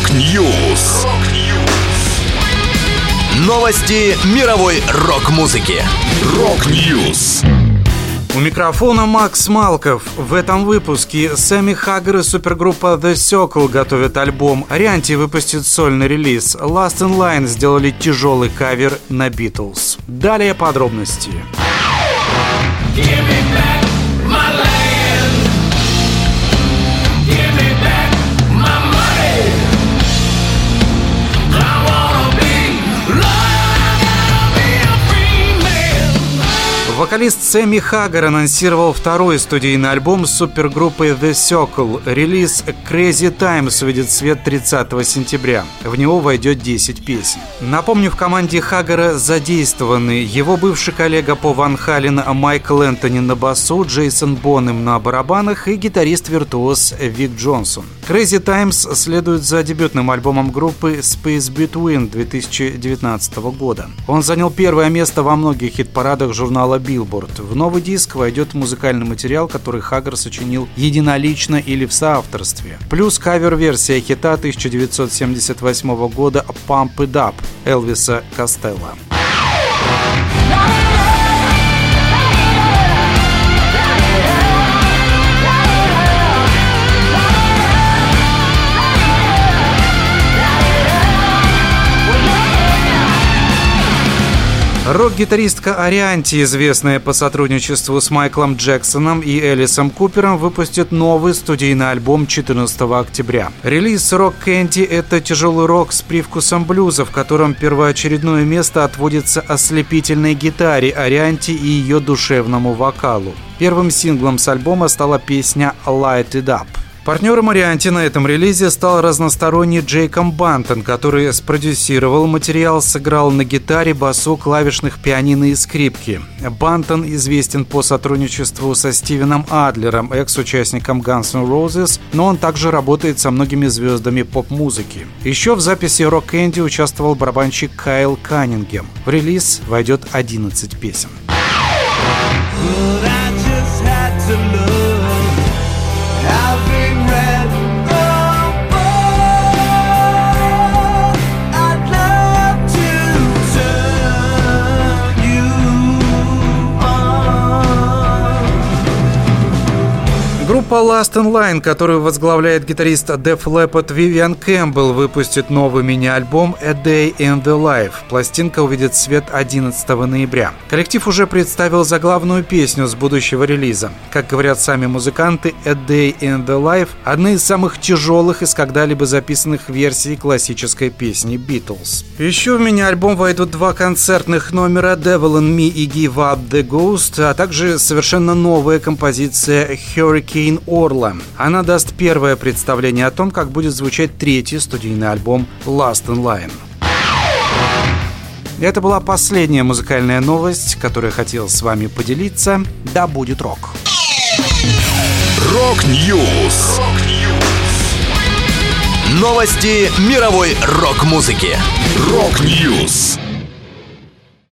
Rock News. Новости мировой рок-музыки. Rock News. У микрофона Макс Малков. В этом выпуске Сэмми Хаггер и супергруппа The Circle готовят альбом. Орианти выпустит сольный релиз. Last in Line сделали тяжелый кавер на Beatles. Далее подробности. Give me Вокалист Сэмми Хаггар анонсировал второй студийный альбом с супергруппой The Circle. Релиз Crazy Times в свет 30 сентября. В него войдет 10 песен. Напомню, в команде Хаггара задействованы его бывший коллега по Ван Хален Майкл Энтони на басу, Джейсон Бонем на барабанах и гитарист-виртуоз Вик Джонсон. Crazy Times следует за дебютным альбомом группы Space Between 2019 года. Он занял первое место во многих хит-парадах журнала Billboard. В новый диск войдет музыкальный материал, который Хаггар сочинил единолично или в соавторстве. Плюс кавер-версия хита 1978 года «Pump It Up» Элвиса Костелла. Рок-гитаристка Арианти, известная по сотрудничеству с Майклом Джексоном и Элисом Купером, выпустит новый студийный альбом 14 октября. Релиз «Рок Кэнди» — это тяжелый рок с привкусом блюза, в котором первоочередное место отводится ослепительной гитаре Арианти и ее душевному вокалу. Первым синглом с альбома стала песня «Light It Up». Партнером Марианти на этом релизе стал разносторонний Джейком Бантон, который спродюсировал материал, сыграл на гитаре, басу, клавишных пианино и скрипки. Бантон известен по сотрудничеству со Стивеном Адлером, экс-участником Guns N' Roses, но он также работает со многими звездами поп-музыки. Еще в записи Rock Candy участвовал барабанщик Кайл Каннингем. В релиз войдет 11 песен. Группа Last in Line, которую возглавляет гитарист Def Leppard Вивиан Кэмпбелл, выпустит новый мини-альбом A Day in the Life. Пластинка увидит свет 11 ноября. Коллектив уже представил заглавную песню с будущего релиза. Как говорят сами музыканты, A Day in the Life – одна из самых тяжелых из когда-либо записанных версий классической песни Beatles. Еще в мини-альбом войдут два концертных номера Devil in Me и Give Up the Ghost, а также совершенно новая композиция Hurricane Кейн Орла. Она даст первое представление о том, как будет звучать третий студийный альбом Last in Line. Это была последняя музыкальная новость, которую хотел с вами поделиться. Да будет рок! Rock News! Новости мировой рок-музыки. Rock News!